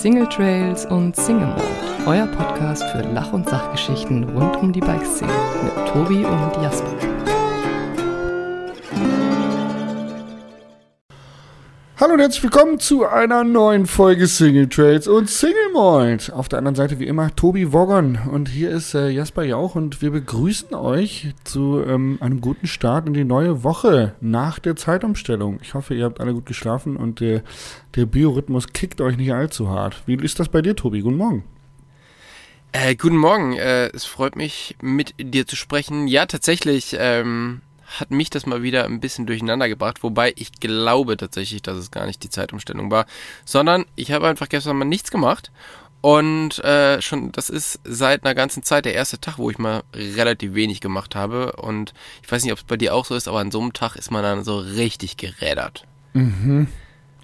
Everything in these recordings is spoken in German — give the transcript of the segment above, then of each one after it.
Single Trails und Single Mode, euer Podcast für Lach- und Sachgeschichten rund um die Bikeszene mit Tobi und Jasper. Und herzlich willkommen zu einer neuen Folge Single Trails und Single Mold. Auf der anderen Seite wie immer Tobi Woggon und hier ist äh, Jasper Jauch und wir begrüßen euch zu ähm, einem guten Start in die neue Woche nach der Zeitumstellung. Ich hoffe, ihr habt alle gut geschlafen und der, der Biorhythmus kickt euch nicht allzu hart. Wie ist das bei dir, Tobi? Guten Morgen. Äh, guten Morgen, äh, es freut mich, mit dir zu sprechen. Ja, tatsächlich, ähm, hat mich das mal wieder ein bisschen durcheinander gebracht, wobei ich glaube tatsächlich, dass es gar nicht die Zeitumstellung war, sondern ich habe einfach gestern mal nichts gemacht und äh, schon, das ist seit einer ganzen Zeit der erste Tag, wo ich mal relativ wenig gemacht habe und ich weiß nicht, ob es bei dir auch so ist, aber an so einem Tag ist man dann so richtig gerädert. Mhm.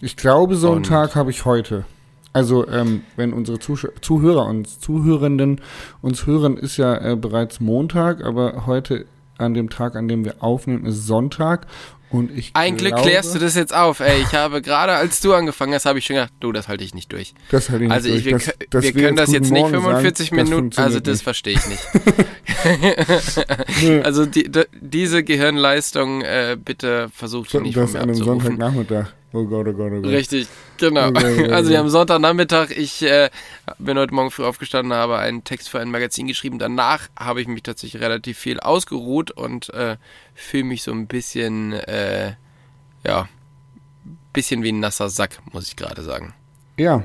Ich glaube, so einen Tag habe ich heute. Also, ähm, wenn unsere Zuh Zuhörer und Zuhörenden uns hören, ist ja äh, bereits Montag, aber heute an dem Tag, an dem wir aufnehmen, ist Sonntag. Und ich Ein glaube, Glück klärst du das jetzt auf, ey. Ich habe gerade, als du angefangen hast, habe ich schon gedacht, du, das halte ich nicht durch. Das halte ich nicht also ich, wir, durch. das, wir wir können das jetzt nicht Morgen 45 sagen, das Minuten, also funktioniert das nicht. verstehe ich nicht. also die, die, diese Gehirnleistung, äh, bitte versucht So, nicht von das mir an einem abzurufen. Sonntagnachmittag. Oh Gott, oh Gott, oh Gott. Richtig, genau. Okay, okay, Also wir haben Sonntagnachmittag, ich äh, bin heute Morgen früh aufgestanden, habe einen Text für ein Magazin geschrieben. Danach habe ich mich tatsächlich relativ viel ausgeruht und äh, fühle mich so ein bisschen, äh, ja, bisschen wie ein nasser Sack, muss ich gerade sagen. Ja,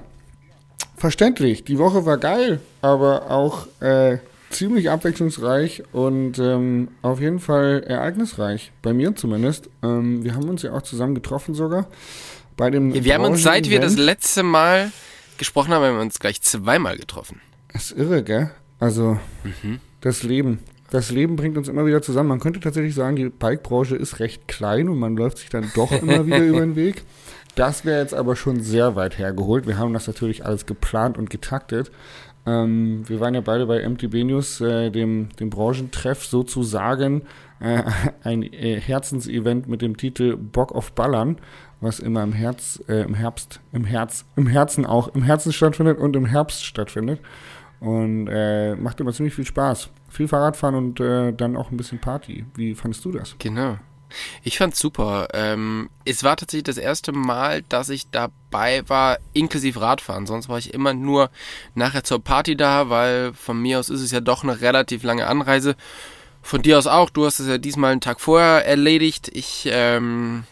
verständlich. Die Woche war geil, aber auch äh, ziemlich abwechslungsreich und ähm, auf jeden Fall ereignisreich. Bei mir zumindest. Ähm, wir haben uns ja auch zusammen getroffen sogar. Bei dem Wir haben uns, seit wir das letzte Mal gesprochen haben, haben wir uns gleich zweimal getroffen. Das ist irre, gell? Also, Mhm. das Leben. Das Leben bringt uns immer wieder zusammen. Man könnte tatsächlich sagen, die Bike-Branche ist recht klein und man läuft sich dann doch immer wieder über den Weg. Das wäre jetzt aber schon sehr weit hergeholt. Wir haben das natürlich alles geplant und getaktet. Ähm, wir waren ja beide bei MTB News, äh, dem, dem Branchentreff sozusagen, äh, ein äh, Herzensevent mit dem Titel Bock auf Ballern, was immer im Herz, äh, im Herbst, im Herz, im Herzen auch, im Herzen stattfindet und im Herbst stattfindet. Und äh, macht immer ziemlich viel Spaß. Viel Fahrradfahren und äh, dann auch ein bisschen Party. Wie fandest du das? Genau. Ich fand's super. Ähm, es war tatsächlich das erste Mal, dass ich dabei war, inklusive Radfahren. Sonst war ich immer nur nachher zur Party da, weil von mir aus ist es ja doch eine relativ lange Anreise. Von dir aus auch. Du hast es ja diesmal einen Tag vorher erledigt. Ich ähm,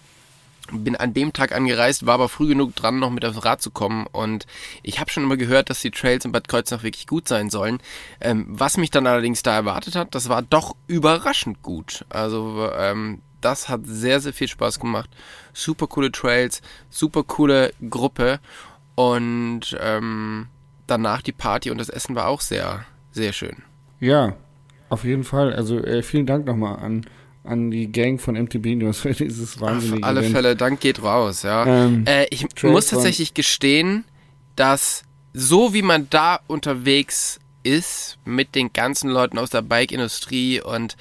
bin an dem Tag angereist, war aber früh genug dran, noch mit aufs Rad zu kommen. Und ich habe schon immer gehört, dass die Trails in Bad Kreuznach wirklich gut sein sollen. Ähm, was mich dann allerdings da erwartet hat, das war doch überraschend gut. Also ähm, das hat sehr, sehr viel Spaß gemacht. Super coole Trails, super coole Gruppe. Und ähm, danach die Party und das Essen war auch sehr, sehr schön. Ja, auf jeden Fall. Also äh, vielen Dank nochmal an, an die Gang von MTB News für dieses wahnsinnige Auf alle Event. Fälle, Dank geht raus, ja. Ähm, Äh, ich Trails muss tatsächlich gestehen, dass so wie man da unterwegs ist mit den ganzen Leuten aus der Bike-Industrie und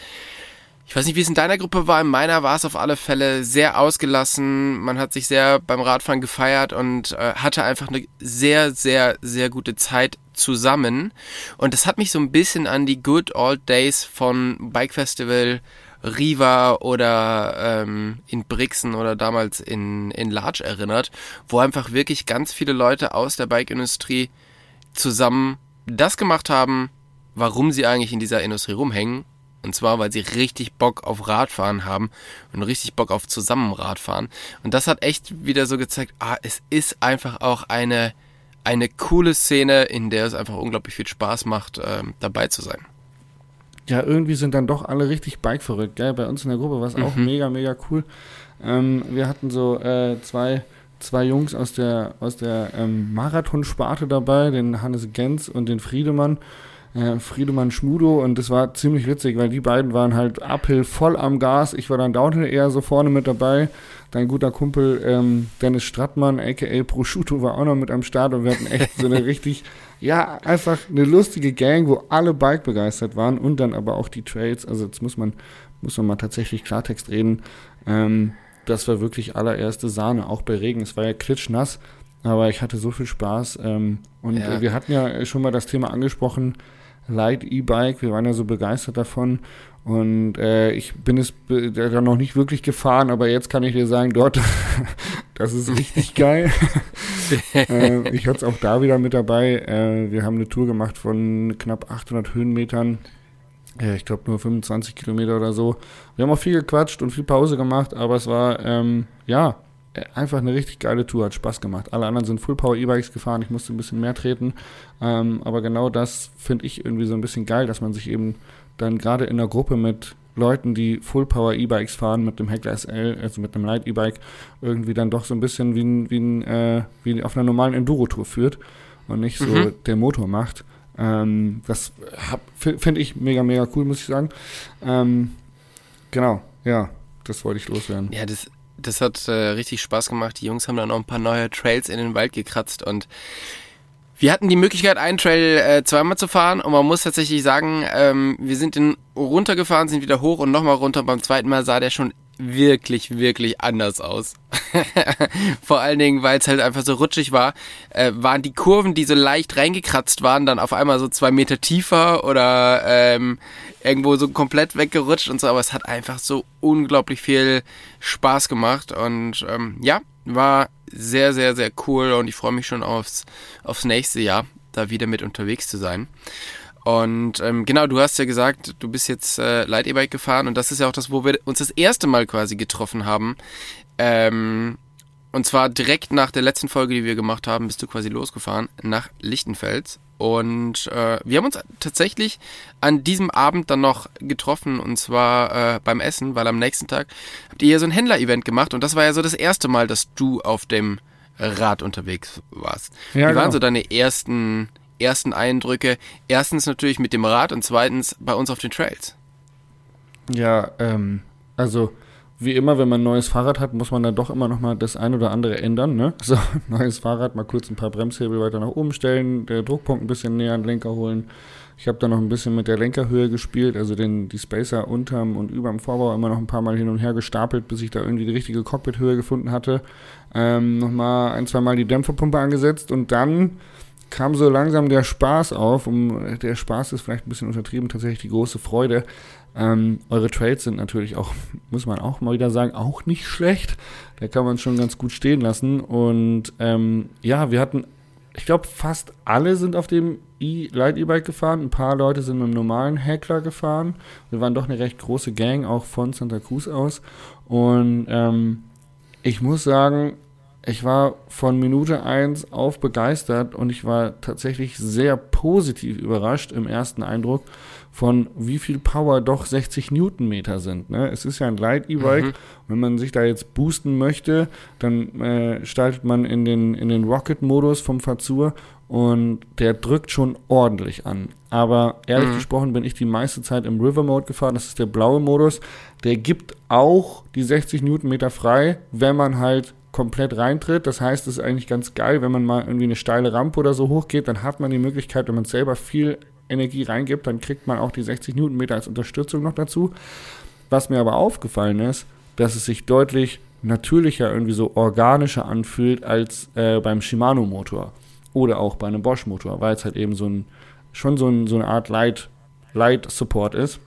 ich weiß nicht, wie es in deiner Gruppe war, in meiner war es auf alle Fälle sehr ausgelassen. Man hat sich sehr beim Radfahren gefeiert und äh, hatte einfach eine sehr, sehr, sehr gute Zeit zusammen. Und das hat mich so ein bisschen an die Good Old Days von Bike Festival Riva oder ähm, in Brixen oder damals in, in Larch erinnert, wo einfach wirklich ganz viele Leute aus der Bike-Industrie zusammen das gemacht haben, warum sie eigentlich in dieser Industrie rumhängen. Und zwar, weil sie richtig Bock auf Radfahren haben und richtig Bock auf Zusammenradfahren. Und das hat echt wieder so gezeigt, ah, es ist einfach auch eine, eine coole Szene, in der es einfach unglaublich viel Spaß macht, ähm, dabei zu sein. ja, irgendwie sind dann doch alle richtig Bike verrückt, gell? Bei uns in der Gruppe war es auch Mhm. mega, mega cool. Ähm, wir hatten so äh, zwei, zwei Jungs aus der, aus der ähm, Marathonsparte dabei, den Hannes Gens und den Friedemann. Äh, Friedemann Schmudo und das war ziemlich witzig, weil die beiden waren halt uphill voll am Gas. Ich war dann downhill eher so vorne mit dabei. Dein guter Kumpel ähm, Dennis Strattmann, aka Prosciutto, war auch noch mit am Start und wir hatten echt so eine richtig, ja, einfach eine lustige Gang, wo alle Bike begeistert waren und dann aber auch die Trails. Also jetzt muss man, muss man mal tatsächlich Klartext reden. Ähm, das war wirklich allererste Sahne, auch bei Regen. Es war ja klitschnass. aber ich hatte so viel Spaß. Ähm, und Ja. wir hatten ja schon mal das Thema angesprochen, Light E-Bike. Wir waren ja so begeistert davon. Und äh, ich bin es be- da noch nicht wirklich gefahren, aber jetzt kann ich dir sagen, dort, das ist richtig geil. äh, ich hatte es auch da wieder mit dabei. Äh, wir haben eine Tour gemacht von knapp 800 Höhenmetern. Äh, ich glaube nur 25 Kilometer oder so. Wir haben auch viel gequatscht und viel Pause gemacht, aber es war, ähm, ja, einfach eine richtig geile Tour, hat Spaß gemacht. Alle anderen sind Full Power E-Bikes gefahren, ich musste ein bisschen mehr treten. Ähm, aber genau das finde ich irgendwie so ein bisschen geil, dass man sich eben dann gerade in der Gruppe mit Leuten, die Full Power E-Bikes fahren, mit dem Heckler SL, also mit einem Light E-Bike, irgendwie dann doch so ein bisschen wie, ein, wie, ein, äh, wie auf einer normalen Enduro-Tour führt und nicht so Mhm. der Motor macht. Ähm, das finde ich mega, mega cool, muss ich sagen. Ähm, genau, ja, das wollte ich loswerden. Ja, das, das hat äh, richtig Spaß gemacht. Die Jungs haben dann auch ein paar neue Trails in den Wald gekratzt und wir hatten die Möglichkeit, einen Trail äh, zweimal zu fahren und man muss tatsächlich sagen, ähm, wir sind den runtergefahren, sind wieder hoch und nochmal runter. Beim zweiten Mal sah der schon wirklich, wirklich anders aus. Vor allen Dingen, weil es halt einfach so rutschig war, äh, waren die Kurven, die so leicht reingekratzt waren, dann auf einmal so zwei Meter tiefer oder ähm, irgendwo so komplett weggerutscht und so, aber es hat einfach so unglaublich viel Spaß gemacht und ähm, ja, war sehr, sehr, sehr cool und ich freue mich schon aufs, aufs nächste Jahr, da wieder mit unterwegs zu sein. Und ähm, genau, du hast ja gesagt, du bist jetzt äh, Light E-Bike gefahren und das ist ja auch das, wo wir uns das erste Mal quasi getroffen haben. Ähm, und zwar direkt nach der letzten Folge, die wir gemacht haben, bist du quasi losgefahren nach Lichtenfels. Und äh, wir haben uns tatsächlich an diesem Abend dann noch getroffen und zwar äh, beim Essen, weil am nächsten Tag habt ihr ja so ein Händler-Event gemacht und das war ja so das erste Mal, dass du auf dem Rad unterwegs warst. Ja, Wie waren genau. so deine ersten, ersten Eindrücke? Erstens natürlich mit dem Rad und zweitens bei uns auf den Trails. Ja, ähm, also wie immer, wenn man ein neues Fahrrad hat, muss man dann doch immer noch mal das ein oder andere ändern. Ne? So, neues Fahrrad, mal kurz ein paar Bremshebel weiter nach oben stellen, der Druckpunkt ein bisschen näher an den Lenker holen. Ich habe da noch ein bisschen mit der Lenkerhöhe gespielt, also den, die Spacer unterm und überm Vorbau immer noch ein paar Mal hin und her gestapelt, bis ich da irgendwie die richtige Cockpithöhe gefunden hatte. Ähm, Nochmal ein, zwei Mal die Dämpferpumpe angesetzt und dann kam so langsam der Spaß auf. Um, der Spaß ist vielleicht ein bisschen untertrieben, tatsächlich die große Freude. Ähm, eure Trades sind natürlich auch, muss man auch mal wieder sagen, auch nicht schlecht. Da kann man schon ganz gut stehen lassen. Und ähm, ja, wir hatten, ich glaube, fast alle sind auf dem e Light E-Bike gefahren. Ein paar Leute sind mit einem normalen Heckler gefahren. Wir waren doch eine recht große Gang, auch von Santa Cruz aus. Und ähm, ich muss sagen, ich war von Minute 1 auf begeistert und ich war tatsächlich sehr positiv überrascht im ersten Eindruck von wie viel Power doch 60 Newtonmeter sind. Ne? Es ist ja ein Light E-Bike. Mhm. Wenn man sich da jetzt boosten möchte, dann äh, startet man in den, in den Rocket-Modus vom Fazur und der drückt schon ordentlich an. Aber ehrlich Mhm. gesprochen bin ich die meiste Zeit im River-Mode gefahren. Das ist der blaue Modus. Der gibt auch die 60 Newtonmeter frei, wenn man halt komplett reintritt. Das heißt, es ist eigentlich ganz geil, wenn man mal irgendwie eine steile Rampe oder so hochgeht, dann hat man die Möglichkeit, wenn man selber viel Energie reingibt, dann kriegt man auch die 60 Newtonmeter als Unterstützung noch dazu. Was mir aber aufgefallen ist, dass es sich deutlich natürlicher, irgendwie so organischer anfühlt als äh, beim Shimano-Motor oder auch bei einem Bosch-Motor, weil es halt eben so ein, schon so, ein, so eine Art Light, Light Support ist.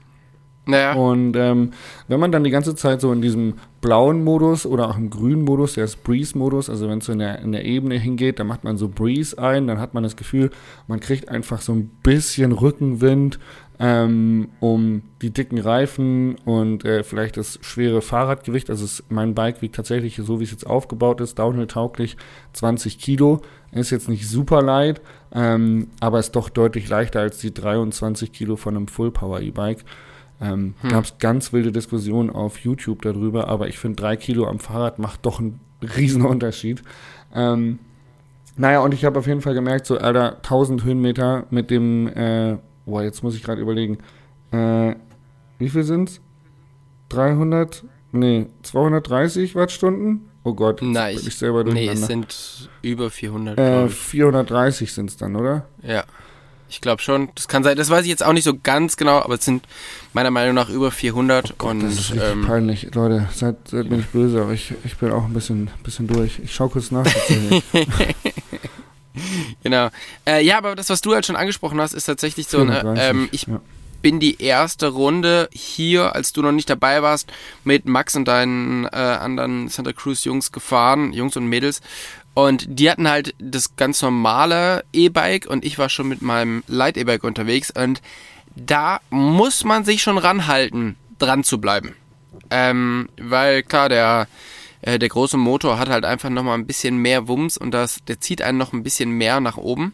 Naja, Und ähm, wenn man dann die ganze Zeit so in diesem blauen Modus oder auch im grünen Modus, der ist Breeze-Modus, also wenn es so in der, in der Ebene hingeht, dann macht man so Breeze ein, dann hat man das Gefühl, man kriegt einfach so ein bisschen Rückenwind, ähm, um die dicken Reifen und äh, vielleicht das schwere Fahrradgewicht. Also es, mein Bike wiegt tatsächlich, so wie es jetzt aufgebaut ist, downhill-tauglich 20 Kilo. Ist jetzt nicht super leicht, ähm, aber ist doch deutlich leichter als die 23 Kilo von einem Full-Power-E-Bike. Ähm, Hm. Gab es ganz wilde Diskussionen auf YouTube darüber, aber ich finde, drei Kilo am Fahrrad macht doch einen riesen Unterschied. Ähm, naja, und ich habe auf jeden Fall gemerkt, so, Alter, 1000 Höhenmeter mit dem, äh, boah, jetzt muss ich gerade überlegen, äh, wie viel sind's? 300, nee, 230 Wattstunden? Oh Gott, Nein, bin ich- ich selber nee, durcheinander. es sind über 400, äh, glaube ich. 430 sind's dann, oder? Ja. Ich glaube schon. Das kann sein. Das weiß ich jetzt auch nicht so ganz genau, aber es sind meiner Meinung nach über 400. Oh Gott, und das ist richtig ähm, peinlich. Leute, seid, seid mir nicht böse, aber ich, ich bin auch ein bisschen, bisschen durch. Ich schau kurz nach. genau. Äh, ja, aber das, was du halt schon angesprochen hast, ist tatsächlich so. Ne, 430, ähm, ich ja. bin die erste Runde hier, als du noch nicht dabei warst, mit Max und deinen äh, anderen Santa Cruz Jungs gefahren, Jungs und Mädels. Und die hatten halt das ganz normale E-Bike und ich war schon mit meinem Light E-Bike unterwegs und da muss man sich schon ranhalten, dran zu bleiben. Ähm, weil klar, der, äh, der große Motor hat halt einfach nochmal ein bisschen mehr Wumms und das, der zieht einen noch ein bisschen mehr nach oben.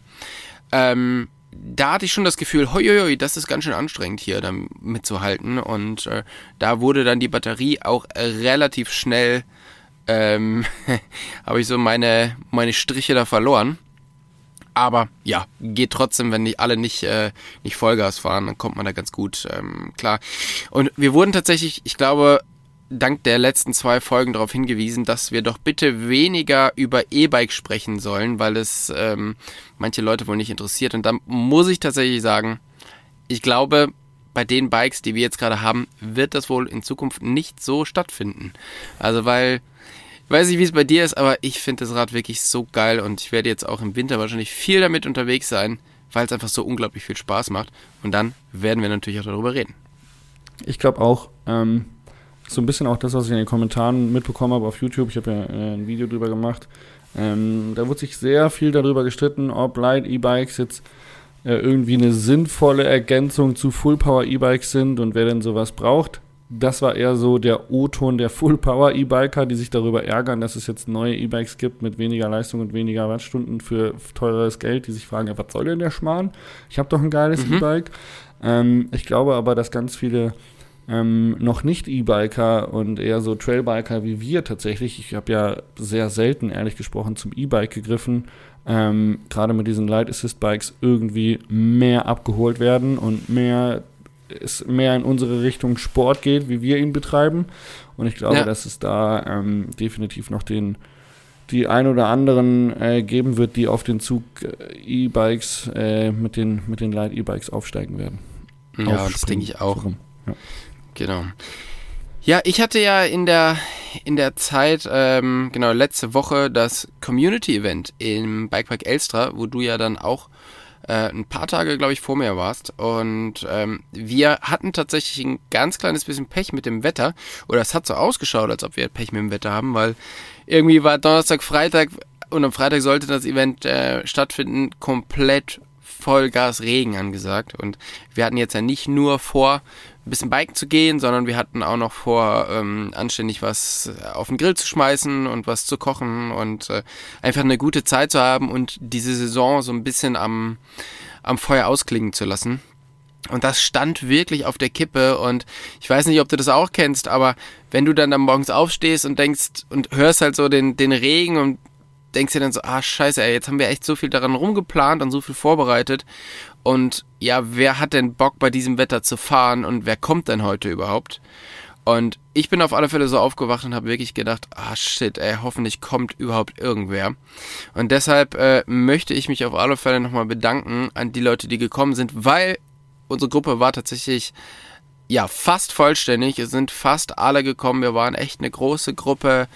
Ähm, da hatte ich schon das Gefühl, hoi, hoi, das ist ganz schön anstrengend hier da mitzuhalten. Und äh, da wurde dann die Batterie auch relativ schnell, ähm, habe ich so meine, meine Striche da verloren. Aber ja, geht trotzdem, wenn die alle nicht, äh, nicht Vollgas fahren, dann kommt man da ganz gut ähm, klar. Und wir wurden tatsächlich, ich glaube, dank der letzten zwei Folgen darauf hingewiesen, dass wir doch bitte weniger über E-Bike sprechen sollen, weil es ähm, manche Leute wohl nicht interessiert. Und da muss ich tatsächlich sagen, ich glaube, bei den Bikes, die wir jetzt gerade haben, wird das wohl in Zukunft nicht so stattfinden. Also weil, ich weiß nicht, wie es bei dir ist, aber ich finde das Rad wirklich so geil und ich werde jetzt auch im Winter wahrscheinlich viel damit unterwegs sein, weil es einfach so unglaublich viel Spaß macht. Und dann werden wir natürlich auch darüber reden. Ich glaube auch, ähm, so ein bisschen auch das, was ich in den Kommentaren mitbekommen habe auf YouTube. Ich habe ja äh, ein Video drüber gemacht. Ähm, da wurde sich sehr viel darüber gestritten, ob Light E-Bikes jetzt irgendwie eine sinnvolle Ergänzung zu Full Power E-Bikes sind und wer denn sowas braucht. Das war eher so der O-Ton der Full Power E-Biker, die sich darüber ärgern, dass es jetzt neue E-Bikes gibt mit weniger Leistung und weniger Wattstunden für teureres Geld, die sich fragen, ja, was soll denn der Schmarrn? Ich habe doch ein geiles Mhm. E-Bike. Ähm, ich glaube aber, dass ganz viele ähm, noch nicht E-Biker und eher so Trailbiker wie wir tatsächlich. Ich habe ja sehr selten, ehrlich gesprochen, zum E-Bike gegriffen. Ähm, Gerade mit diesen Light Assist Bikes irgendwie mehr abgeholt werden und mehr es mehr in unsere Richtung Sport geht, wie wir ihn betreiben. Und ich glaube, Ja. dass es da ähm, definitiv noch den die ein oder anderen äh, geben wird, die auf den Zug äh, E-Bikes äh, mit den mit den Light E-Bikes aufsteigen werden. Ja, das denke ich auch. so rum. Genau. Ja, ich hatte ja in der in der Zeit, ähm, genau, letzte Woche das Community-Event im Bikepark Elstra, wo du ja dann auch äh, ein paar Tage, glaube ich, vor mir warst. Und ähm, wir hatten tatsächlich ein ganz kleines bisschen Pech mit dem Wetter. Oder es hat so ausgeschaut, als ob wir Pech mit dem Wetter haben, weil irgendwie war Donnerstag, Freitag und am Freitag sollte das Event äh, stattfinden, komplett Vollgas Regen angesagt. Und wir hatten jetzt ja nicht nur vor, ein bisschen biken zu gehen, sondern wir hatten auch noch vor, ähm, anständig was auf den Grill zu schmeißen und was zu kochen und äh, einfach eine gute Zeit zu haben und diese Saison so ein bisschen am, am Feuer ausklingen zu lassen. Und das stand wirklich auf der Kippe und ich weiß nicht, ob du das auch kennst, aber wenn du dann, dann morgens aufstehst und denkst und hörst halt so den, den Regen und denkst dir dann so, ah scheiße, ey, jetzt haben wir echt so viel daran rumgeplant und so viel vorbereitet und ja, wer hat denn Bock bei diesem Wetter zu fahren und wer kommt denn heute überhaupt? Und ich bin auf alle Fälle so aufgewacht und habe wirklich gedacht, ah shit, ey, hoffentlich kommt überhaupt irgendwer. Und deshalb äh, möchte ich mich auf alle Fälle nochmal bedanken an die Leute, die gekommen sind, weil unsere Gruppe war tatsächlich ja fast vollständig. Es sind fast alle gekommen. Wir waren echt eine große Gruppe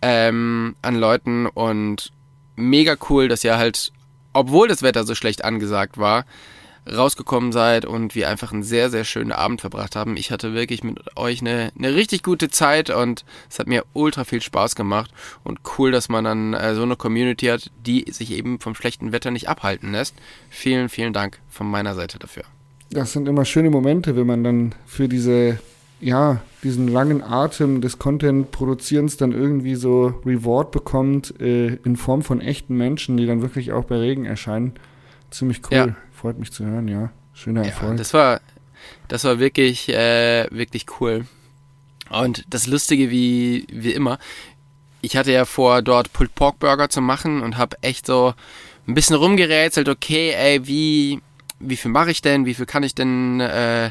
ähm, an Leuten und mega cool, dass ihr halt, obwohl das Wetter so schlecht angesagt war, rausgekommen seid und wir einfach einen sehr, sehr schönen Abend verbracht haben. Ich hatte wirklich mit euch eine, eine richtig gute Zeit und es hat mir ultra viel Spaß gemacht und cool, dass man dann äh, so eine Community hat, die sich eben vom schlechten Wetter nicht abhalten lässt. Vielen, vielen Dank von meiner Seite dafür. Das sind immer schöne Momente, wenn man dann für diese, ja, diesen langen Atem des Content-Produzierens dann irgendwie so Reward bekommt äh, in Form von echten Menschen, die dann wirklich auch bei Regen erscheinen. Ziemlich cool. Ja. Freut mich zu hören, ja. Schöner Ja, Erfolg. das war, das war wirklich, äh, wirklich cool. Und das Lustige wie, wie immer, ich hatte ja vor, dort Pulled Pork Burger zu machen und habe echt so ein bisschen rumgerätselt, okay, ey, wie, wie viel mache ich denn, wie viel kann ich denn, äh,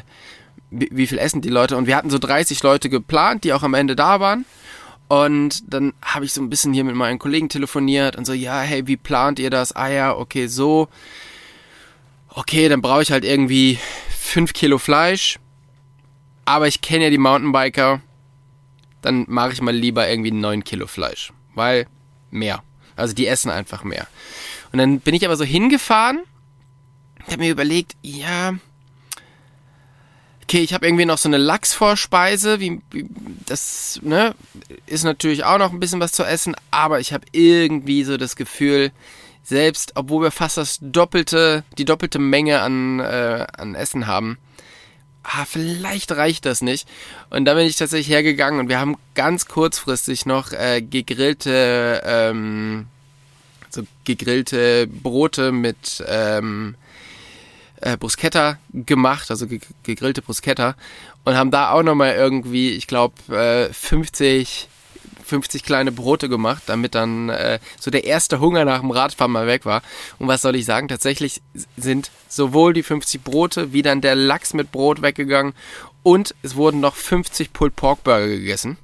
wie, wie viel essen die Leute? Und wir hatten so 30 Leute geplant, die auch am Ende da waren. Und dann habe ich so ein bisschen hier mit meinen Kollegen telefoniert und so, ja, hey, wie plant ihr das? Ah ja, okay, so. okay, dann brauche ich halt irgendwie 5 Kilo Fleisch, aber ich kenne ja die Mountainbiker, dann mache ich mal lieber irgendwie 9 Kilo Fleisch, weil mehr. Also die essen einfach mehr. Und dann bin ich aber so hingefahren, habe mir überlegt, ja, okay, ich habe irgendwie noch so eine Lachsvorspeise, wie, wie, das ne, ist natürlich auch noch ein bisschen was zu essen, aber ich habe irgendwie so das Gefühl, selbst obwohl wir fast das doppelte, die doppelte Menge an, äh, an Essen haben, ah, vielleicht reicht das nicht. Und da bin ich tatsächlich hergegangen und wir haben ganz kurzfristig noch äh, gegrillte, ähm, so gegrillte Brote mit ähm, äh, Bruschetta gemacht, also gegrillte Bruschetta und haben da auch nochmal irgendwie, ich glaube, äh, 50 50 kleine Brote gemacht, damit dann äh, so der erste Hunger nach dem Radfahren mal weg war. Und was soll ich sagen? Tatsächlich sind sowohl die 50 Brote wie dann der Lachs mit Brot weggegangen und es wurden noch 50 Pulled Pork Burger gegessen.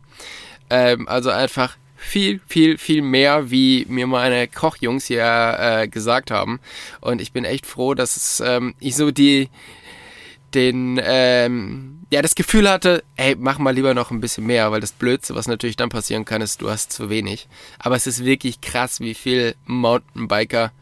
Ähm, also einfach viel, viel, viel mehr, wie mir meine Kochjungs hier äh, gesagt haben. Und ich bin echt froh, dass ähm, ich so die, den, ähm, ja, das Gefühl hatte, ey, mach mal lieber noch ein bisschen mehr, weil das Blödste, was natürlich dann passieren kann, ist, du hast zu wenig. Aber es ist wirklich krass, wie viel Mountainbiker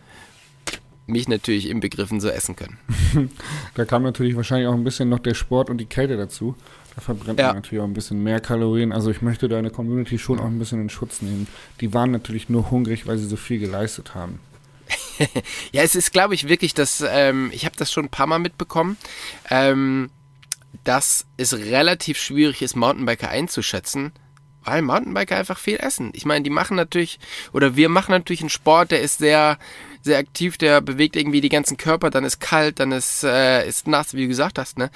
mich natürlich im Begriffen so essen können. da kam natürlich wahrscheinlich auch ein bisschen noch der Sport und die Kälte dazu. Da verbrennt ja. man natürlich auch ein bisschen mehr Kalorien. Also ich möchte deine Community schon auch ein bisschen in Schutz nehmen. Die waren natürlich nur hungrig, weil sie so viel geleistet haben. ja, es ist, glaube ich, wirklich, dass ähm, ich habe das schon ein paar Mal mitbekommen, ähm, dass es relativ schwierig ist, Mountainbiker einzuschätzen, weil Mountainbiker einfach viel essen. Ich meine, die machen natürlich, oder wir machen natürlich einen Sport, der ist sehr, sehr aktiv, der bewegt irgendwie die ganzen Körper, dann ist kalt, dann ist, äh, ist nass, wie du gesagt hast, ne?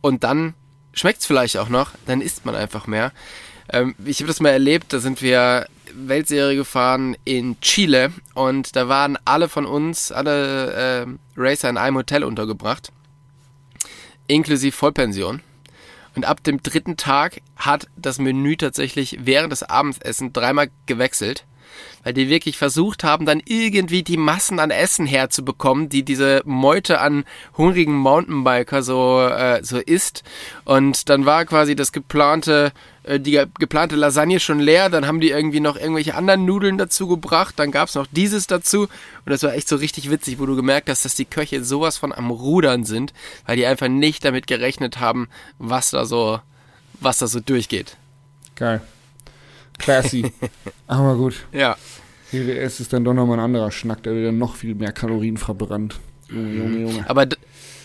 Und dann schmeckt es vielleicht auch noch, dann isst man einfach mehr. Ähm, ich habe das mal erlebt, da sind wir Weltserie gefahren in Chile und da waren alle von uns, alle äh, Racer in einem Hotel untergebracht, inklusive Vollpension. Und ab dem dritten Tag hat das Menü tatsächlich während des Abendessens dreimal gewechselt weil die wirklich versucht haben, dann irgendwie die Massen an Essen herzubekommen, die diese Meute an hungrigen Mountainbiker so, äh, so isst. Und dann war quasi das geplante, äh, die geplante Lasagne schon leer, dann haben die irgendwie noch irgendwelche anderen Nudeln dazu gebracht, dann gab's noch dieses dazu. Und das war echt so richtig witzig, wo du gemerkt hast, dass die Köche sowas von am Rudern sind, weil die einfach nicht damit gerechnet haben, was da so, was da so durchgeht. Geil. Classy. Aber gut. Ja. GWS ist dann doch nochmal ein anderer Schnack, der wieder noch viel mehr Kalorien verbrannt. Junge, Junge, Junge. Aber,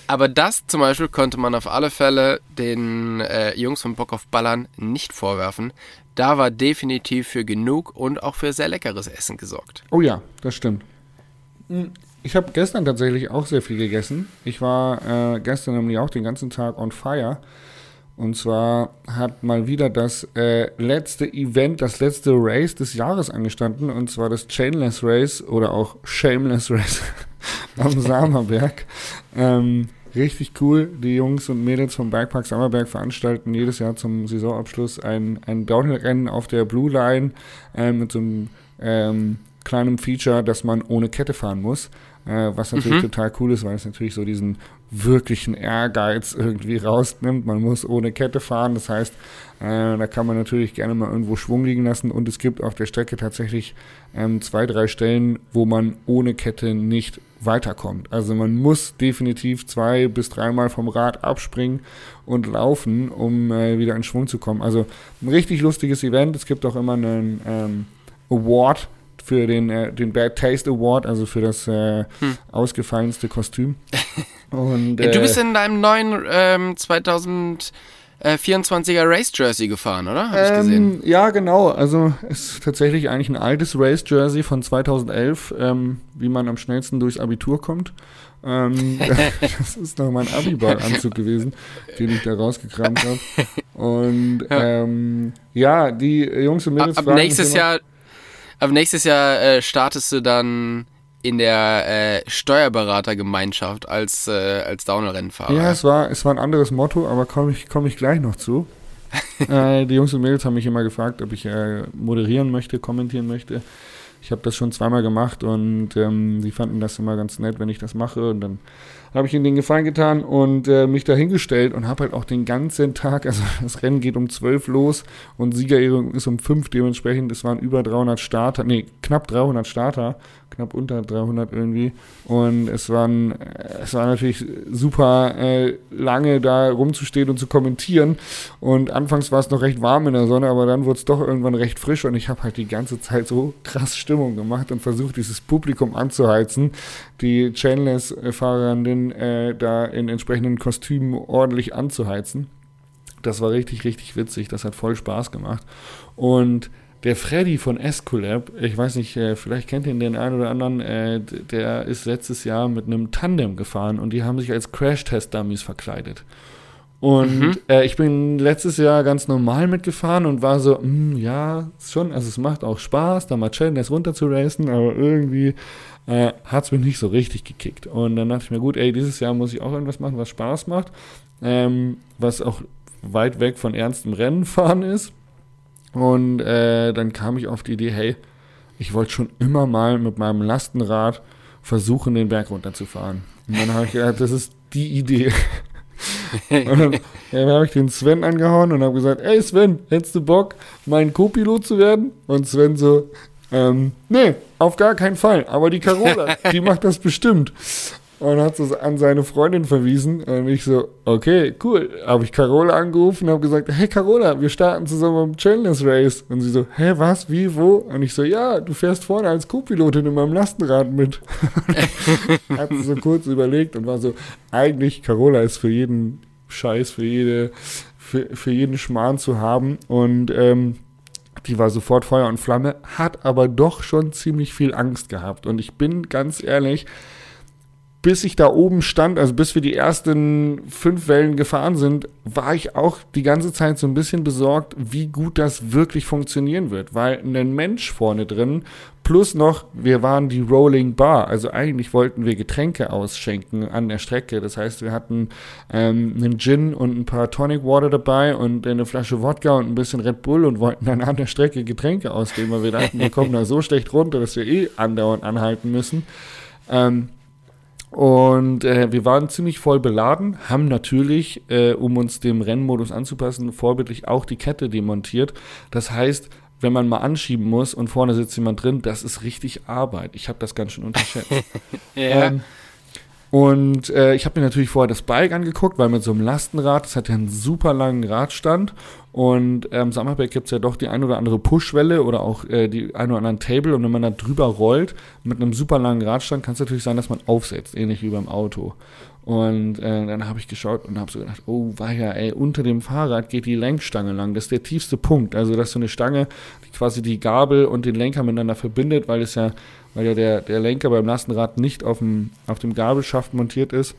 aber das zum Beispiel konnte man auf alle Fälle den äh, Jungs von Bock auf Ballern nicht vorwerfen. Da war definitiv für genug und auch für sehr leckeres Essen gesorgt. Oh ja, das stimmt. Hm, ich habe gestern tatsächlich auch sehr viel gegessen. Ich war äh, gestern nämlich auch den ganzen Tag on fire. Und zwar hat mal wieder das äh, letzte Event, das letzte Race des Jahres angestanden. Und zwar das Chainless Race oder auch Shameless Race am Samerberg. Ähm, richtig cool. Die Jungs und Mädels vom Bikepark Sammerberg veranstalten jedes Jahr zum Saisonabschluss ein, ein Downhill-Rennen auf der Blue Line äh, mit so einem ähm, kleinen Feature, dass man ohne Kette fahren muss. Äh, was natürlich mhm. total cool ist, weil es natürlich so diesen wirklichen Ehrgeiz irgendwie rausnimmt. Man muss ohne Kette fahren, das heißt, äh, da kann man natürlich gerne mal irgendwo Schwung liegen lassen und es gibt auf der Strecke tatsächlich ähm, zwei, drei Stellen, wo man ohne Kette nicht weiterkommt. Also man muss definitiv zwei bis dreimal vom Rad abspringen und laufen, um äh, wieder in Schwung zu kommen. Also ein richtig lustiges Event. Es gibt auch immer einen ähm, Award für den, äh, den Bad Taste Award, also für das äh, hm. ausgefallenste Kostüm. Und, äh, du bist in deinem neuen ähm, 2024er Race Jersey gefahren, oder? Hab ich ähm, gesehen. Ja, genau. Also es ist tatsächlich eigentlich ein altes Race Jersey von 2011, ähm, wie man am schnellsten durchs Abitur kommt. Ähm, das ist noch mein Abiball-Anzug gewesen, den ich da rausgekramt habe. Und ja. Ähm, ja, die Jungs und Mädels ab, ab nächstes Jahr aber nächstes Jahr äh, startest du dann in der äh, Steuerberatergemeinschaft als, äh, als Downhill-Rennfahrer. Ja, es war, es war ein anderes Motto, aber komme ich, komm ich gleich noch zu. äh, die Jungs und Mädels haben mich immer gefragt, ob ich äh, moderieren möchte, kommentieren möchte. Ich habe das schon zweimal gemacht und ähm, die fanden das immer ganz nett, wenn ich das mache. Und dann habe ich ihnen den Gefallen getan und äh, mich dahingestellt und habe halt auch den ganzen Tag, also das Rennen geht um 12 los und Siegerehrung ist um 5, dementsprechend, es waren über 300 Starter, nee, knapp 300 Starter, knapp unter 300 irgendwie und es waren, es war natürlich super äh, lange da rumzustehen und zu kommentieren und anfangs war es noch recht warm in der Sonne, aber dann wurde es doch irgendwann recht frisch und ich habe halt die ganze Zeit so krass Stimmung gemacht und versucht, dieses Publikum anzuheizen, die Chainless-Fahrerin äh, da in entsprechenden Kostümen ordentlich anzuheizen. Das war richtig, richtig witzig. Das hat voll Spaß gemacht. Und der Freddy von Escolab, ich weiß nicht, äh, vielleicht kennt ihr den einen oder anderen, äh, der ist letztes Jahr mit einem Tandem gefahren und die haben sich als Crash-Test-Dummies verkleidet. Und mhm. äh, ich bin letztes Jahr ganz normal mitgefahren und war so, mh, hm, ja, schon, also es macht auch Spaß, da mal Challenge runter zu racen, aber irgendwie äh, hat es mich nicht so richtig gekickt. Und dann dachte ich mir, gut, ey, dieses Jahr muss ich auch irgendwas machen, was Spaß macht, ähm, was auch weit weg von ernstem Rennen fahren ist. Und äh, dann kam ich auf die Idee, hey, ich wollte schon immer mal mit meinem Lastenrad versuchen, den Berg runterzufahren. Und dann habe ich gedacht, das ist die Idee. und dann, dann habe ich den Sven angehauen und habe gesagt, ey Sven, hättest du Bock, mein Co-Pilot zu werden? Und Sven so, ähm, nee, auf gar keinen Fall. Aber die Carola, die macht das bestimmt. Und hat es an seine Freundin verwiesen. Und ich so, okay, cool. Habe ich Carola angerufen und habe gesagt, hey Carola, wir starten zusammen am Challenge Race. Und sie so, hä, was, wie, wo? Und ich so, ja, du fährst vorne als Co-Pilotin in meinem Lastenrad mit. hat sie so kurz überlegt und war so, eigentlich, Carola ist für jeden Scheiß, für jede, für, für jeden Schmarrn zu haben. Und ähm, die war sofort Feuer und Flamme, hat aber doch schon ziemlich viel Angst gehabt. Und ich bin ganz ehrlich, bis ich da oben stand, also bis wir die ersten fünf Wellen gefahren sind, war ich auch die ganze Zeit so ein bisschen besorgt, wie gut das wirklich funktionieren wird. Weil ein Mensch vorne drin, plus noch, wir waren die Rolling Bar, also eigentlich wollten wir Getränke ausschenken an der Strecke. Das heißt, wir hatten ähm, einen Gin und ein paar Tonic Water dabei und eine Flasche Wodka und ein bisschen Red Bull und wollten dann an der Strecke Getränke ausgeben, weil wir dachten, wir kommen da so schlecht runter, dass wir eh andauernd anhalten müssen. Ähm, und äh, wir waren ziemlich voll beladen, haben natürlich, äh, um uns dem Rennmodus anzupassen, vorbildlich auch die Kette demontiert. Das heißt, wenn man mal anschieben muss und vorne sitzt jemand drin, das ist richtig Arbeit. Ich habe das ganz schön unterschätzt. ja. Ähm, und äh, ich habe mir natürlich vorher das Bike angeguckt, weil mit so einem Lastenrad, das hat ja einen super langen Radstand. Und ähm, Summerback gibt es ja doch die ein oder andere Pushwelle oder auch äh, die ein oder anderen Table. Und wenn man da drüber rollt mit einem super langen Radstand, kann es natürlich sein, dass man aufsetzt, ähnlich wie beim Auto. Und äh, dann habe ich geschaut und habe so gedacht, oh weia, ey, unter dem Fahrrad geht die Lenkstange lang. Das ist der tiefste Punkt. Also das ist so eine Stange, die quasi die Gabel und den Lenker miteinander verbindet, weil es ja weil ja der, der Lenker beim Lastenrad nicht auf dem, auf dem Gabelschaft montiert ist.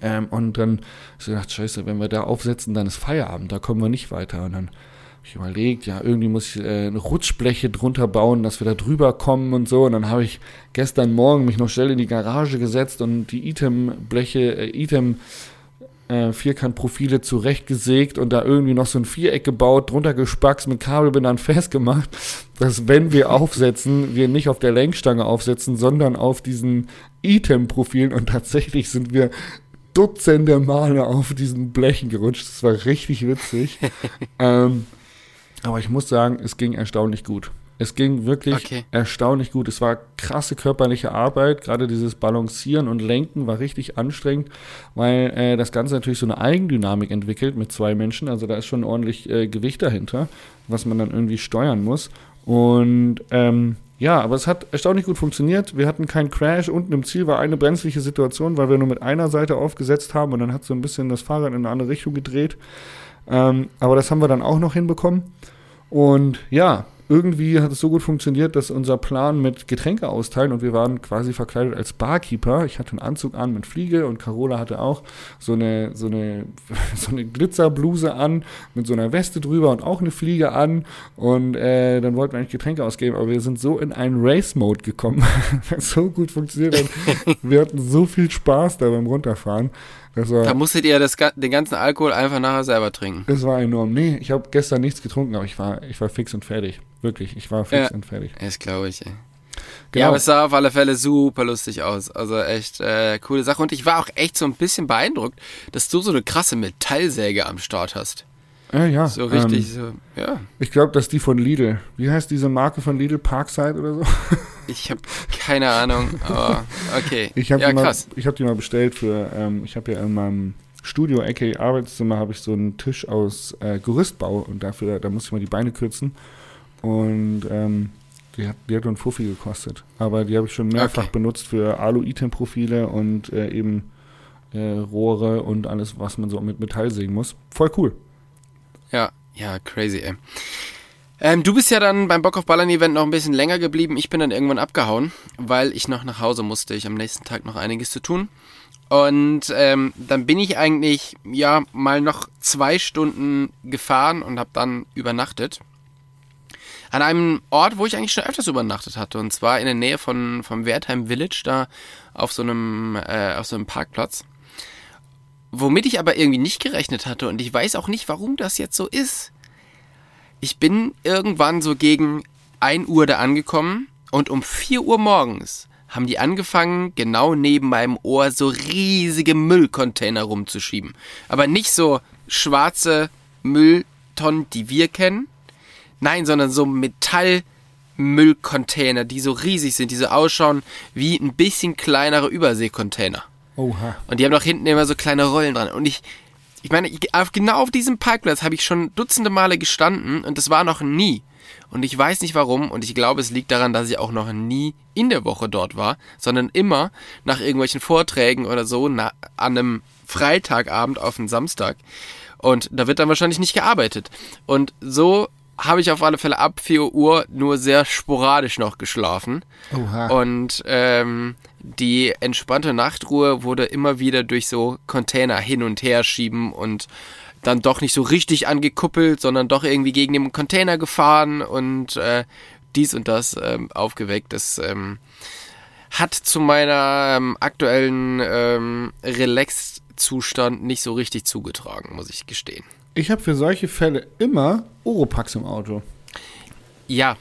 Ähm, und dann ich gedacht, scheiße, wenn wir da aufsetzen, dann ist Feierabend, da kommen wir nicht weiter. Und dann habe ich überlegt, ja, irgendwie muss ich äh, eine Rutschbleche drunter bauen, dass wir da drüber kommen und so. Und dann habe ich gestern Morgen mich noch schnell in die Garage gesetzt und die Item-Bleche, äh, Item äh, Vierkantprofile zurechtgesägt und da irgendwie noch so ein Viereck gebaut, drunter gespackst, mit Kabelbindern festgemacht, dass wenn wir aufsetzen, wir nicht auf der Lenkstange aufsetzen, sondern auf diesen Item-Profilen und tatsächlich sind wir Dutzende Male auf diesen Blechen gerutscht. Das war richtig witzig. ähm, aber ich muss sagen, es ging erstaunlich gut. Es ging wirklich okay. erstaunlich gut. Es war krasse körperliche Arbeit. Gerade dieses Balancieren und Lenken war richtig anstrengend, weil äh, das Ganze natürlich so eine Eigendynamik entwickelt mit zwei Menschen. Also da ist schon ordentlich äh, Gewicht dahinter, was man dann irgendwie steuern muss. Und ähm, ja, aber es hat erstaunlich gut funktioniert. Wir hatten keinen Crash. Unten im Ziel war eine brenzliche Situation, weil wir nur mit einer Seite aufgesetzt haben und dann hat so ein bisschen das Fahrrad in eine andere Richtung gedreht. Ähm, aber das haben wir dann auch noch hinbekommen. Und ja, irgendwie hat es so gut funktioniert, dass unser Plan mit Getränke austeilen und wir waren quasi verkleidet als Barkeeper. Ich hatte einen Anzug an mit Fliege und Carola hatte auch so eine, so eine, so eine Glitzerbluse an mit so einer Weste drüber und auch eine Fliege an und äh, dann wollten wir eigentlich Getränke ausgeben, aber wir sind so in einen Race-Mode gekommen, so gut funktioniert hat. wir hatten so viel Spaß da beim Runterfahren. War, da musstet ihr das, den ganzen Alkohol einfach nachher selber trinken. Das war enorm. Nee, ich habe gestern nichts getrunken, aber ich war, ich war fix und fertig. Wirklich, ich war fix ja, und fertig. Das glaube ich, ey. Genau. Ja, aber es sah auf alle Fälle super lustig aus. Also echt äh, coole Sache. Und ich war auch echt so ein bisschen beeindruckt, dass du so eine krasse Metallsäge am Start hast. Ja, ja. So richtig, Ähm, so, ja. ich glaube, dass die von Lidl. Wie heißt diese Marke von Lidl? Parkside oder so? Ich habe keine Ahnung, aber okay. Ich habe ja, die, mal- krass. ich hab die mal bestellt für, ähm, ich habe ja in meinem Studio, aka Arbeitszimmer, habe ich so einen Tisch aus äh, Gerüstbau und dafür, da muss ich mal die Beine kürzen. Und ähm, die hat, die hat einen Fuffi gekostet. Aber die habe ich schon mehrfach Okay. benutzt für Alu-Item-Profile und äh, eben äh, Rohre und alles, was man so mit Metall sägen muss. Voll cool. Ja, ja, crazy, ey. Ähm, du bist ja dann beim Bock auf Ballern Event noch ein bisschen länger geblieben. Ich bin dann irgendwann abgehauen, weil ich noch nach Hause musste. Ich am nächsten Tag noch einiges zu tun. Und ähm, dann bin ich eigentlich ja mal noch zwei Stunden gefahren und habe dann übernachtet. An einem Ort, wo ich eigentlich schon öfters übernachtet hatte. Und zwar in der Nähe von vom Wertheim Village, da auf so einem, äh, auf so einem Parkplatz. Womit ich aber irgendwie nicht gerechnet hatte und ich weiß auch nicht, warum das jetzt so ist. Ich bin irgendwann so gegen 1 Uhr da angekommen und um 4 Uhr morgens haben die angefangen, genau neben meinem Ohr so riesige Müllcontainer rumzuschieben. Aber nicht so schwarze Mülltonnen, die wir kennen. Nein, sondern so Metallmüllcontainer, die so riesig sind, die so ausschauen wie ein bisschen kleinere Überseekontainer. Oha. Und die haben doch hinten immer so kleine Rollen dran. Und ich, ich meine, ich, auf, genau auf diesem Parkplatz habe ich schon dutzende Male gestanden und das war noch nie. Und ich weiß nicht warum und ich glaube, es liegt daran, dass ich auch noch nie in der Woche dort war, sondern immer nach irgendwelchen Vorträgen oder so na, an einem Freitagabend auf einen Samstag. Und da wird dann wahrscheinlich nicht gearbeitet. Und so habe ich auf alle Fälle ab 4 Uhr nur sehr sporadisch noch geschlafen. Oha. Und ähm, die entspannte Nachtruhe wurde immer wieder durch so Container hin und her schieben und dann doch nicht so richtig angekuppelt, sondern doch irgendwie gegen den Container gefahren und äh, dies und das ähm, aufgeweckt. Das ähm, hat zu meiner ähm, aktuellen ähm, Relax-Zustand nicht so richtig zugetragen, muss ich gestehen. Ich habe für solche Fälle immer Oropax im Auto. Ja,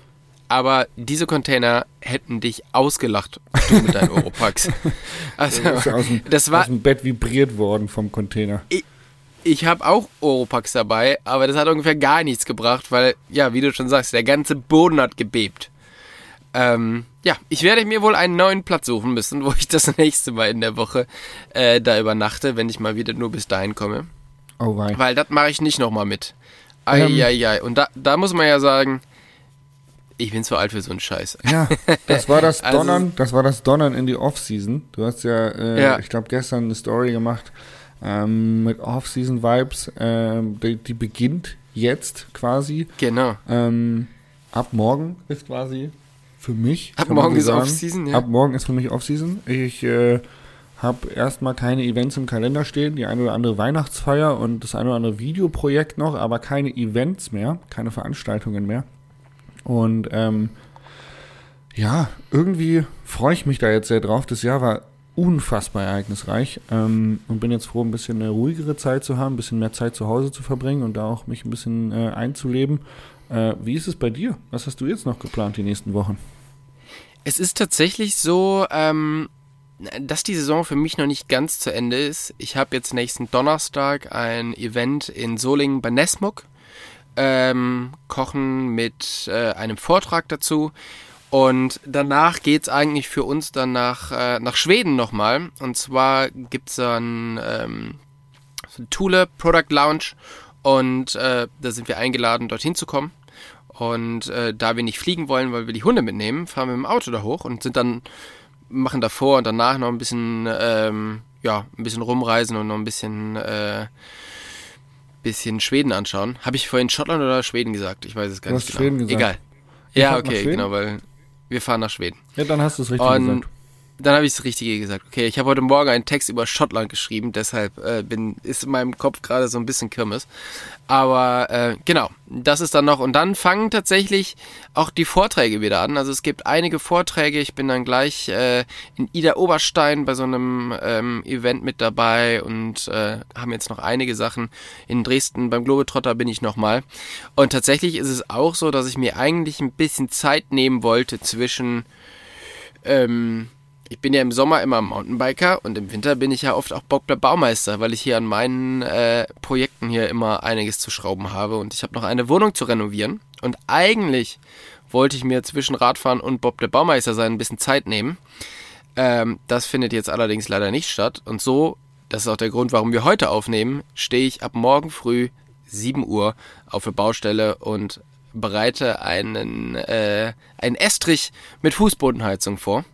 aber diese Container hätten dich ausgelacht, du mit deinen Oropax. Also, Ist ja aus dem, das war, aus dem Bett vibriert worden vom Container. ich habe auch Oropax dabei, aber das hat ungefähr gar nichts gebracht, weil, ja, wie du schon sagst, der ganze Boden hat gebebt. Ähm, ja, ich werde mir wohl einen neuen Platz suchen müssen, wo ich das nächste Mal in der Woche äh, da übernachte, wenn ich mal wieder nur bis dahin komme. Oh wei. Weil das mache ich nicht nochmal mit. Eieiei. Und da, da muss man ja sagen, ich bin zu alt für so einen Scheiß. Ja, das war das Also- Donnern, das war das Donnern in die Off-Season. Du hast ja, äh, Ja. ich glaube, gestern eine Story gemacht ähm, mit Off-Season-Vibes. Ähm, die, die beginnt jetzt quasi. Genau. Ähm, ab morgen ist quasi für mich. Ab morgen ist. Off-Season, ja. Ab morgen ist für mich Off-Season. Ich äh, habe erstmal keine Events im Kalender stehen, die eine oder andere Weihnachtsfeier und das eine oder andere Videoprojekt noch, aber keine Events mehr, keine Veranstaltungen mehr. Und ähm, ja, irgendwie freue ich mich da jetzt sehr drauf. Das Jahr war unfassbar ereignisreich ähm, und bin jetzt froh, ein bisschen eine ruhigere Zeit zu haben, ein bisschen mehr Zeit zu Hause zu verbringen und da auch mich ein bisschen äh, einzuleben. Äh, wie ist es bei dir? Was hast du jetzt noch geplant die nächsten Wochen? Es ist tatsächlich so, ähm, dass die Saison für mich noch nicht ganz zu Ende ist. Ich habe jetzt nächsten Donnerstag ein Event in Solingen bei Nesmuk. Ähm, kochen mit äh, einem Vortrag dazu. Und danach geht's eigentlich für uns dann nach, äh, nach Schweden nochmal. Und zwar gibt's dann ähm, Thule Product Lounge. Und äh, da sind wir eingeladen, dorthin zu kommen. Und äh, da wir nicht fliegen wollen, weil wir die Hunde mitnehmen, fahren wir mit dem Auto da hoch und sind dann, machen davor und danach noch ein bisschen, ähm, ja, ein bisschen rumreisen und noch ein bisschen, äh, bisschen Schweden anschauen. Habe ich vorhin Schottland oder Schweden gesagt? Ich weiß es gar Du nicht hast genau. Schweden gesagt. Egal. Ihr Ja, okay, genau, weil wir fahren nach Schweden. Ja, dann hast du es richtig Und gesagt. Dann habe ich das Richtige gesagt. Okay, ich habe heute Morgen einen Text über Schottland geschrieben, deshalb äh, bin, ist in meinem Kopf gerade so ein bisschen Kirmes. Aber äh, genau, das ist dann noch. Und dann fangen tatsächlich auch die Vorträge wieder an. Also es gibt einige Vorträge. Ich bin dann gleich äh, in Ida Oberstein bei so einem ähm, Event mit dabei und äh, haben jetzt noch einige Sachen. In Dresden beim Globetrotter bin ich nochmal. Und tatsächlich ist es auch so, dass ich mir eigentlich ein bisschen Zeit nehmen wollte zwischen ähm, ich bin ja im Sommer immer Mountainbiker und im Winter bin ich ja oft auch Bock der Baumeister, weil ich hier an meinen äh, Projekten hier immer einiges zu schrauben habe und ich habe noch eine Wohnung zu renovieren. Und eigentlich wollte ich mir zwischen Radfahren und Bob der Baumeister sein ein bisschen Zeit nehmen. Ähm, das findet jetzt allerdings leider nicht statt. Und so, das ist auch der Grund, warum wir heute aufnehmen, stehe ich ab morgen früh 7 Uhr auf der Baustelle und bereite einen, äh, einen Estrich mit Fußbodenheizung vor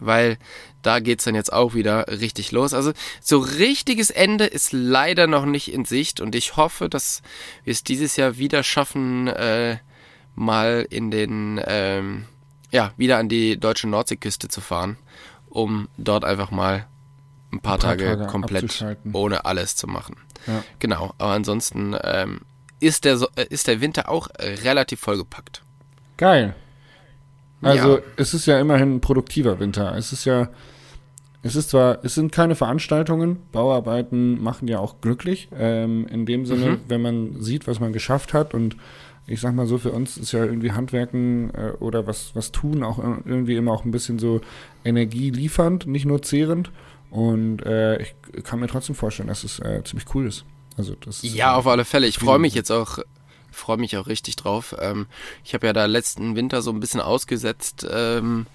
weil da geht's dann jetzt auch wieder richtig los. Also so richtiges Ende ist leider noch nicht in Sicht und ich hoffe, dass wir es dieses Jahr wieder schaffen, äh, mal in den, ähm, ja, wieder an die deutsche Nordseeküste zu fahren, um dort einfach mal ein paar, ein paar Tage, Tage, komplett ohne alles zu machen. Ja. Genau, aber ansonsten ähm, ist, der, äh, ist der Winter auch relativ vollgepackt. Geil. Also ja. es ist ja immerhin ein produktiver Winter. Es ist ja, es ist zwar, es sind keine Veranstaltungen, Bauarbeiten machen ja auch glücklich. Ähm, in dem Sinne, mhm. wenn man sieht, was man geschafft hat und ich sag mal so, für uns ist ja irgendwie Handwerken äh, oder was, was tun auch irgendwie immer auch ein bisschen so energieliefernd, nicht nur zehrend. Und äh, ich kann mir trotzdem vorstellen, dass es äh, ziemlich cool ist. Also das ja, auf alle Fälle. Ich freue mich jetzt auch freue mich auch richtig drauf. Ähm, ich habe ja da letzten Winter so ein bisschen ausgesetzt ähm,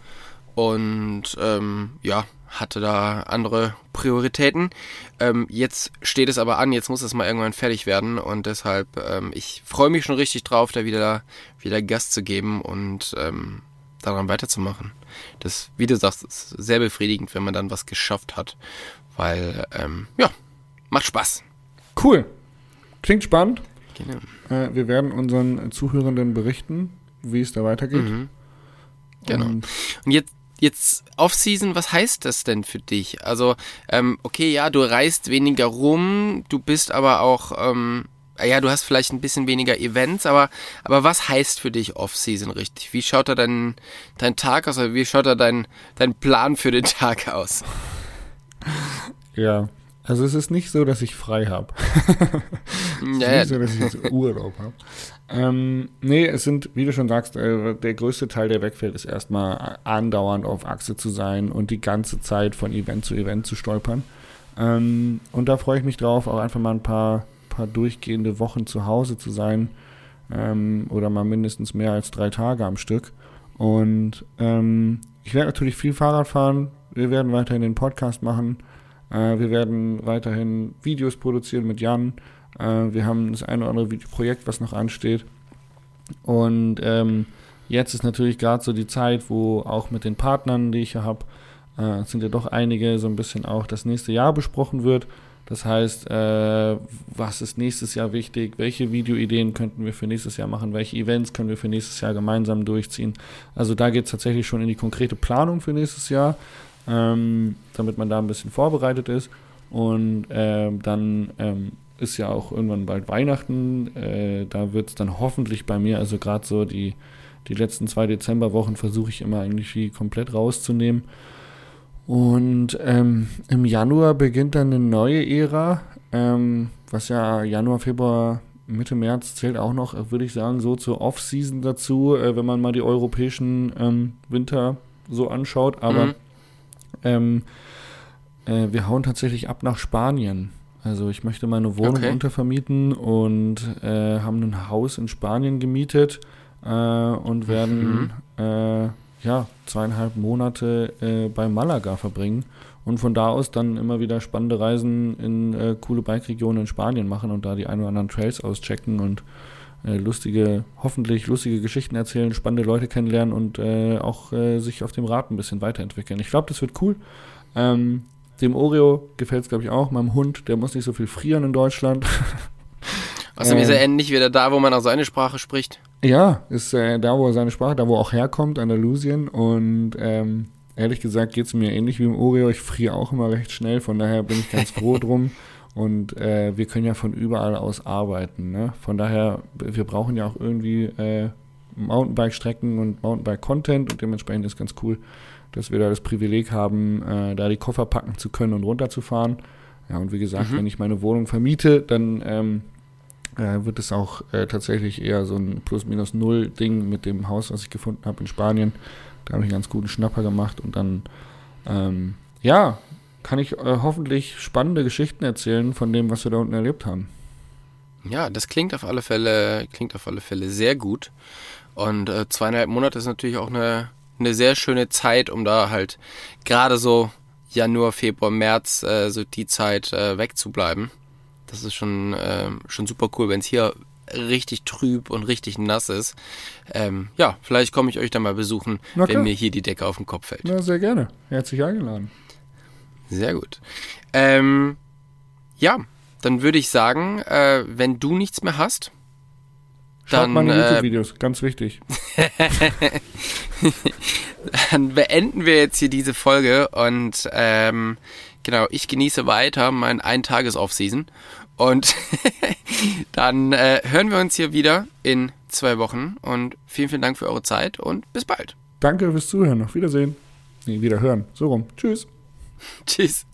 und ähm, ja, hatte da andere Prioritäten. Ähm, jetzt steht es aber an, jetzt muss es mal irgendwann fertig werden und deshalb, ähm, ich freue mich schon richtig drauf, da wieder, wieder Gast zu geben und ähm, daran weiterzumachen. Das, wie du sagst, ist sehr befriedigend, wenn man dann was geschafft hat, weil, ja, macht Spaß. Cool. Klingt spannend. Genau. Äh, wir werden unseren Zuhörenden berichten, wie es da weitergeht. Mhm. Genau. Und, Und jetzt jetzt Off-Season, was heißt das denn für dich? Also, ähm, okay, ja, du reist weniger rum, du bist aber auch, ähm, ja, du hast vielleicht ein bisschen weniger Events, aber, aber was heißt für dich Off-Season richtig? Wie schaut da dein, dein Tag aus oder wie schaut da dein, dein Plan für den Tag aus? Ja, also es ist nicht so, dass ich frei habe. es ist nicht so, dass ich jetzt Urlaub habe. Ähm, nee, es sind, wie du schon sagst, äh, der größte Teil, der wegfällt, ist erstmal andauernd auf Achse zu sein und die ganze Zeit von Event zu Event zu stolpern. Ähm, und da freue ich mich drauf, auch einfach mal ein paar, paar durchgehende Wochen zu Hause zu sein ähm, oder mal mindestens mehr als drei Tage am Stück. Und ähm, ich werde natürlich viel Fahrrad fahren. Wir werden weiterhin den Podcast machen. Äh, wir werden weiterhin Videos produzieren mit Jan. Äh, wir haben das eine oder andere Projekt, was noch ansteht. Und ähm, jetzt ist natürlich gerade so die Zeit, wo auch mit den Partnern, die ich hier habe, äh, sind ja doch einige, so ein bisschen auch das nächste Jahr besprochen wird. Das heißt, äh, was ist nächstes Jahr wichtig? Welche Videoideen könnten wir für nächstes Jahr machen? Welche Events können wir für nächstes Jahr gemeinsam durchziehen? Also da geht es tatsächlich schon in die konkrete Planung für nächstes Jahr ähm, damit man da ein bisschen vorbereitet ist. Und ähm, dann ähm, ist ja auch irgendwann bald Weihnachten. Äh, da wird es dann hoffentlich bei mir, also gerade so die, die letzten zwei Dezemberwochen versuche ich immer eigentlich komplett rauszunehmen. Und ähm, im Januar beginnt dann eine neue Ära, ähm, was ja Januar, Februar, Mitte März zählt auch noch, würde ich sagen, so zur Off-Season dazu, äh, wenn man mal die europäischen ähm, Winter so anschaut. Aber mhm. Ähm, äh, wir hauen tatsächlich ab nach Spanien. Also ich möchte meine Wohnung okay. untervermieten und äh, haben ein Haus in Spanien gemietet äh, und werden mhm. äh, ja zweieinhalb Monate äh, bei Malaga verbringen und von da aus dann immer wieder spannende Reisen in äh, coole Bike-Regionen in Spanien machen und da die ein oder anderen Trails auschecken und äh, lustige, hoffentlich lustige Geschichten erzählen, spannende Leute kennenlernen und äh, auch äh, sich auf dem Rad ein bisschen weiterentwickeln. Ich glaube, das wird cool. Ähm, dem Oreo gefällt es, glaube ich, auch. Meinem Hund, der muss nicht so viel frieren in Deutschland. Außerdem ähm, ist er endlich wieder da, wo man auch seine Sprache spricht. Ja, ist äh, da, wo er seine Sprache, da, wo er auch herkommt, Andalusien. Und ähm, ehrlich gesagt geht es mir ähnlich wie im Oreo. Ich friere auch immer recht schnell, von daher bin ich ganz froh drum. Und äh, wir können ja von überall aus arbeiten. Ne? Von daher, wir brauchen ja auch irgendwie äh, Mountainbike-Strecken und Mountainbike-Content und dementsprechend ist ganz cool, dass wir da das Privileg haben, äh, da die Koffer packen zu können und runterzufahren. Ja, und wie gesagt, mhm. wenn ich meine Wohnung vermiete, dann ähm, äh, wird es auch äh, tatsächlich eher so ein Plus-Minus-Null-Ding mit dem Haus, was ich gefunden habe in Spanien. Da habe ich einen ganz guten Schnapper gemacht und dann, ähm, ja, kann ich äh, hoffentlich spannende Geschichten erzählen von dem, was wir da unten erlebt haben. Ja, das klingt auf alle Fälle, klingt auf alle Fälle sehr gut. Und äh, zweieinhalb Monate ist natürlich auch eine, eine sehr schöne Zeit, um da halt gerade so Januar, Februar, März, äh, so die Zeit äh, wegzubleiben. Das ist schon, äh, schon super cool, wenn es hier richtig trüb und richtig nass ist. Ähm, ja, vielleicht komme ich euch da mal besuchen, wenn mir hier die Decke auf den Kopf fällt. Ja, sehr gerne. Herzlich eingeladen. Sehr gut. Ähm, ja, dann würde ich sagen, äh, wenn du nichts mehr hast, Schaut dann, meine äh, YouTube-Videos, ganz wichtig. dann beenden wir jetzt hier diese Folge und ähm, genau, ich genieße weiter mein Ein-Tages-Off-Season und dann äh, hören wir uns hier wieder in zwei Wochen und vielen, vielen Dank für eure Zeit und bis bald. Danke fürs Zuhören. Auf Wiedersehen. Nee, wieder hören. So rum. Tschüss. Tschüss.